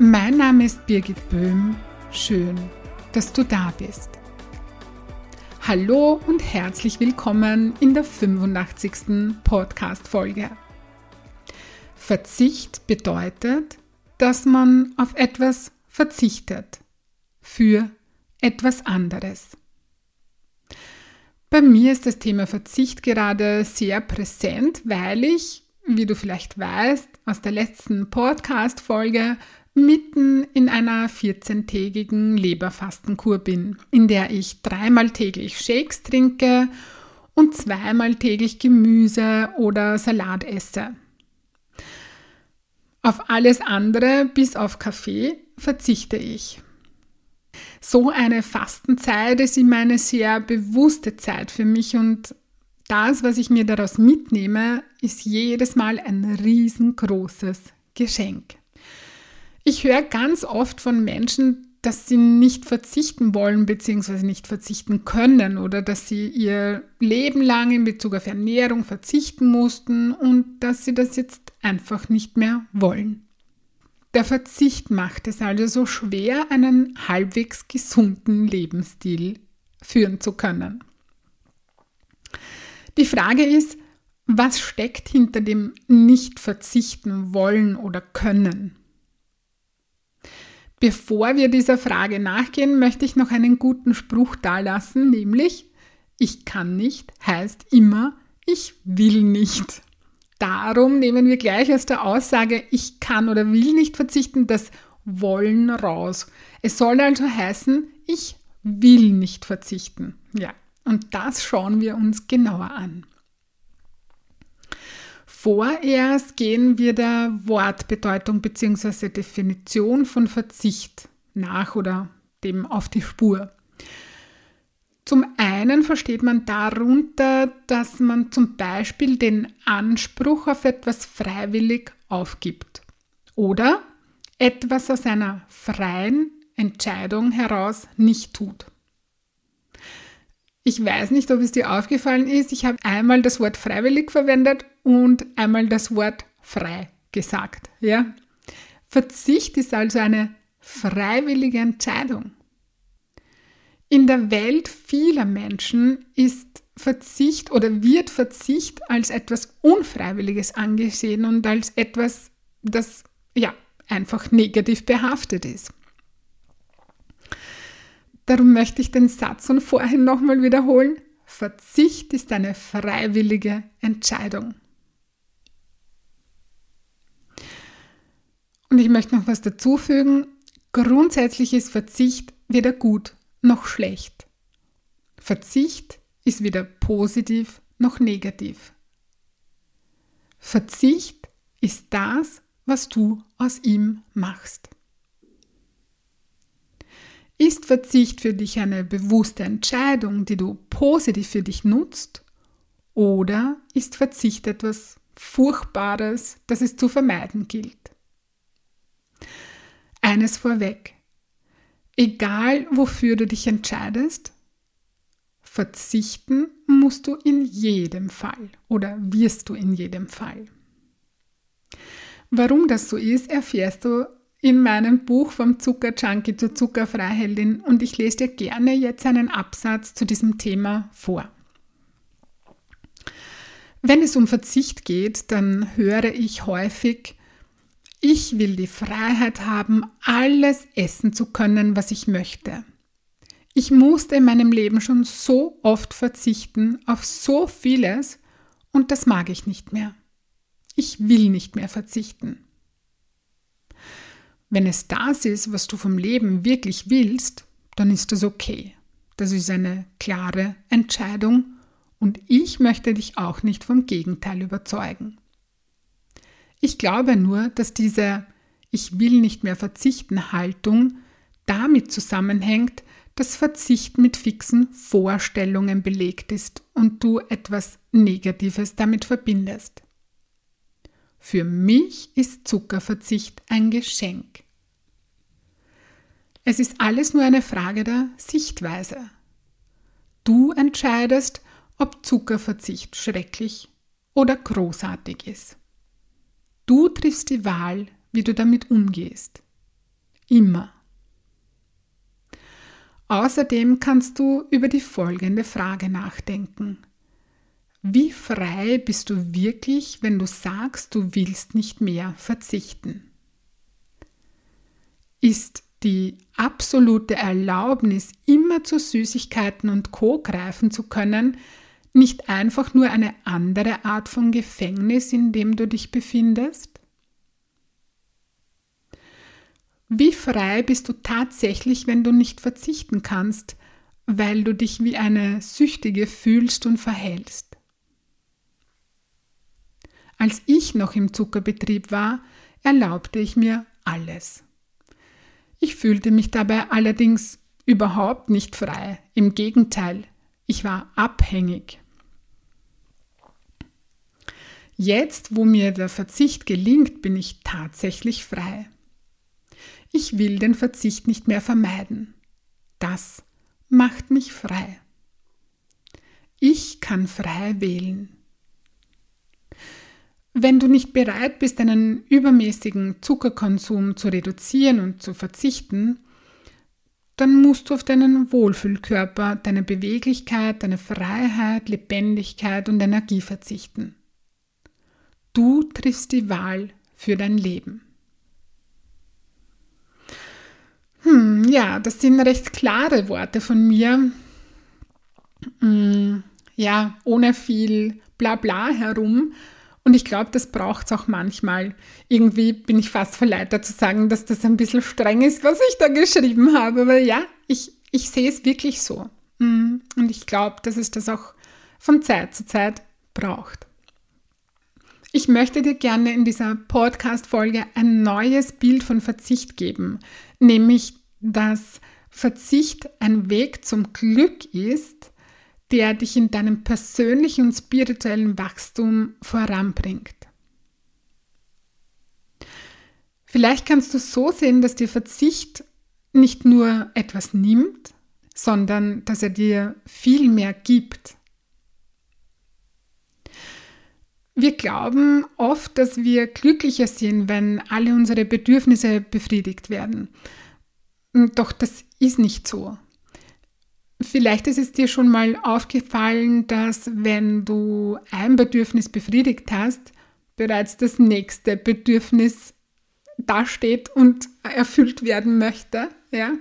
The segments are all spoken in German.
Mein Name ist Birgit Böhm. Schön, dass du da bist. Hallo und herzlich willkommen in der 85. Podcast-Folge. Verzicht bedeutet, dass man auf etwas verzichtet für etwas anderes. Bei mir ist das Thema Verzicht gerade sehr präsent, weil ich, wie du vielleicht weißt, aus der letzten Podcast-Folge mitten in einer 14-tägigen Leberfastenkur bin, in der ich dreimal täglich Shakes trinke und zweimal täglich Gemüse oder Salat esse. Auf alles andere, bis auf Kaffee, verzichte ich. So eine Fastenzeit ist immer eine sehr bewusste Zeit für mich und das, was ich mir daraus mitnehme, ist jedes Mal ein riesengroßes Geschenk. Ich höre ganz oft von Menschen, dass sie nicht verzichten wollen bzw. nicht verzichten können oder dass sie ihr Leben lang in Bezug auf Ernährung verzichten mussten und dass sie das jetzt einfach nicht mehr wollen. Der Verzicht macht es also so schwer, einen halbwegs gesunden Lebensstil führen zu können. Die Frage ist, was steckt hinter dem nicht verzichten wollen oder können? Bevor wir dieser Frage nachgehen, möchte ich noch einen guten Spruch dalassen, nämlich ich kann nicht heißt immer ich will nicht. Darum nehmen wir gleich aus der Aussage ich kann oder will nicht verzichten das wollen raus. Es soll also heißen, ich will nicht verzichten. Ja, und das schauen wir uns genauer an. Vorerst gehen wir der Wortbedeutung bzw. Definition von Verzicht nach oder dem auf die Spur. Zum einen versteht man darunter, dass man zum Beispiel den Anspruch auf etwas freiwillig aufgibt oder etwas aus einer freien Entscheidung heraus nicht tut. Ich weiß nicht, ob es dir aufgefallen ist. Ich habe einmal das Wort freiwillig verwendet und einmal das Wort frei gesagt. Ja? Verzicht ist also eine freiwillige Entscheidung. In der Welt vieler Menschen ist Verzicht oder wird Verzicht als etwas Unfreiwilliges angesehen und als etwas, das ja einfach negativ behaftet ist. Darum möchte ich den Satz von vorhin nochmal wiederholen. Verzicht ist eine freiwillige Entscheidung. Und ich möchte noch was dazufügen. Grundsätzlich ist Verzicht weder gut noch schlecht. Verzicht ist weder positiv noch negativ. Verzicht ist das, was du aus ihm machst. Ist Verzicht für dich eine bewusste Entscheidung, die du positiv für dich nutzt? Oder ist Verzicht etwas Furchtbares, das es zu vermeiden gilt? Eines vorweg. Egal wofür du dich entscheidest, verzichten musst du in jedem Fall oder wirst du in jedem Fall. Warum das so ist, erfährst du in meinem Buch vom Zuckerjunkie zur Zuckerfreiheldin und ich lese dir gerne jetzt einen Absatz zu diesem Thema vor. Wenn es um Verzicht geht, dann höre ich häufig, ich will die Freiheit haben, alles essen zu können, was ich möchte. Ich musste in meinem Leben schon so oft verzichten auf so vieles und das mag ich nicht mehr. Ich will nicht mehr verzichten. Wenn es das ist, was du vom Leben wirklich willst, dann ist das okay. Das ist eine klare Entscheidung und ich möchte dich auch nicht vom Gegenteil überzeugen. Ich glaube nur, dass diese Ich will nicht mehr verzichten Haltung damit zusammenhängt, dass Verzicht mit fixen Vorstellungen belegt ist und du etwas Negatives damit verbindest. Für mich ist Zuckerverzicht ein Geschenk. Es ist alles nur eine Frage der Sichtweise. Du entscheidest, ob Zuckerverzicht schrecklich oder großartig ist. Du triffst die Wahl, wie du damit umgehst. Immer. Außerdem kannst du über die folgende Frage nachdenken. Wie frei bist du wirklich, wenn du sagst, du willst nicht mehr verzichten? Ist die absolute Erlaubnis, immer zu Süßigkeiten und Co greifen zu können, nicht einfach nur eine andere Art von Gefängnis, in dem du dich befindest? Wie frei bist du tatsächlich, wenn du nicht verzichten kannst, weil du dich wie eine Süchtige fühlst und verhältst? Als ich noch im Zuckerbetrieb war, erlaubte ich mir alles. Ich fühlte mich dabei allerdings überhaupt nicht frei. Im Gegenteil, ich war abhängig. Jetzt, wo mir der Verzicht gelingt, bin ich tatsächlich frei. Ich will den Verzicht nicht mehr vermeiden. Das macht mich frei. Ich kann frei wählen. Wenn du nicht bereit bist, einen übermäßigen Zuckerkonsum zu reduzieren und zu verzichten, dann musst du auf deinen Wohlfühlkörper, deine Beweglichkeit, deine Freiheit, Lebendigkeit und Energie verzichten. Du triffst die Wahl für dein Leben. Hm, ja, das sind recht klare Worte von mir. Hm, ja, ohne viel Blabla herum. Und ich glaube, das braucht es auch manchmal. Irgendwie bin ich fast verleitet zu sagen, dass das ein bisschen streng ist, was ich da geschrieben habe. Aber ja, ich, ich sehe es wirklich so. Hm, und ich glaube, dass es das auch von Zeit zu Zeit braucht. Ich möchte dir gerne in dieser Podcast-Folge ein neues Bild von Verzicht geben, nämlich, dass Verzicht ein Weg zum Glück ist, der dich in deinem persönlichen und spirituellen Wachstum voranbringt. Vielleicht kannst du so sehen, dass dir Verzicht nicht nur etwas nimmt, sondern dass er dir viel mehr gibt. Wir glauben oft, dass wir glücklicher sind, wenn alle unsere Bedürfnisse befriedigt werden. Doch das ist nicht so. Vielleicht ist es dir schon mal aufgefallen, dass wenn du ein Bedürfnis befriedigt hast, bereits das nächste Bedürfnis dasteht und erfüllt werden möchte. Ja?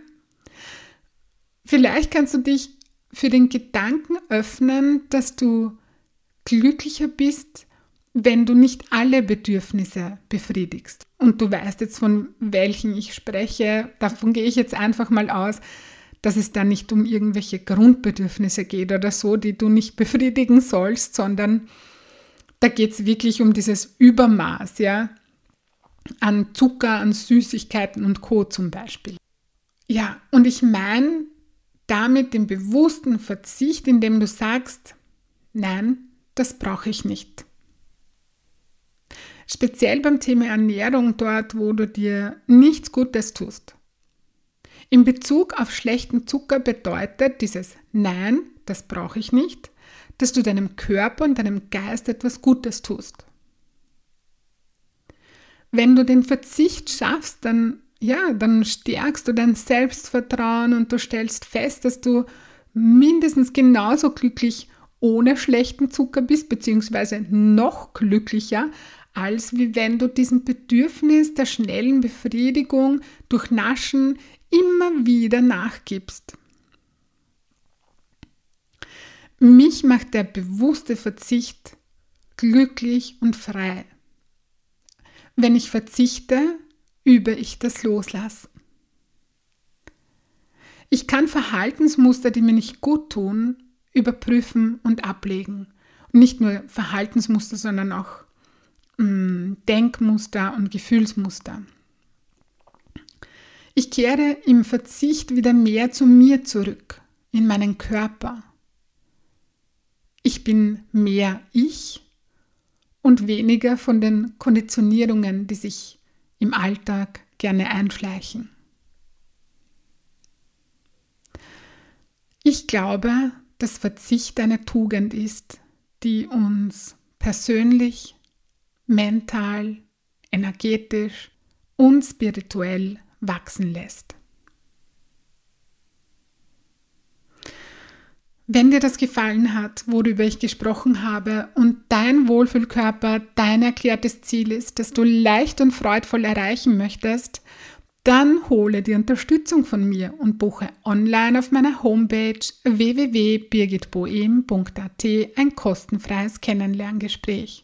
Vielleicht kannst du dich für den Gedanken öffnen, dass du glücklicher bist, wenn du nicht alle Bedürfnisse befriedigst. Und du weißt jetzt, von welchen ich spreche, davon gehe ich jetzt einfach mal aus, dass es da nicht um irgendwelche Grundbedürfnisse geht oder so, die du nicht befriedigen sollst, sondern da geht es wirklich um dieses Übermaß, ja, an Zucker, an Süßigkeiten und Co. zum Beispiel. Ja, und ich meine damit den bewussten Verzicht, indem du sagst, nein, das brauche ich nicht. Speziell beim Thema Ernährung dort, wo du dir nichts Gutes tust. In Bezug auf schlechten Zucker bedeutet dieses Nein, das brauche ich nicht, dass du deinem Körper und deinem Geist etwas Gutes tust. Wenn du den Verzicht schaffst, dann ja, dann stärkst du dein Selbstvertrauen und du stellst fest, dass du mindestens genauso glücklich ohne schlechten Zucker bist, beziehungsweise noch glücklicher, als wie wenn du diesem Bedürfnis der schnellen Befriedigung durch Naschen immer wieder nachgibst. Mich macht der bewusste Verzicht glücklich und frei. Wenn ich verzichte, übe ich das Loslassen. Ich kann Verhaltensmuster, die mir nicht gut tun, überprüfen und ablegen. Nicht nur Verhaltensmuster, sondern auch Denkmuster und Gefühlsmuster. Ich kehre im Verzicht wieder mehr zu mir zurück, in meinen Körper. Ich bin mehr ich und weniger von den Konditionierungen, die sich im Alltag gerne einschleichen. Ich glaube, dass Verzicht eine Tugend ist, die uns persönlich, mental, energetisch und spirituell wachsen lässt. Wenn dir das gefallen hat, worüber ich gesprochen habe und dein Wohlfühlkörper dein erklärtes Ziel ist, das du leicht und freudvoll erreichen möchtest, dann hole die Unterstützung von mir und buche online auf meiner Homepage www.birgitboehm.at ein kostenfreies Kennenlerngespräch.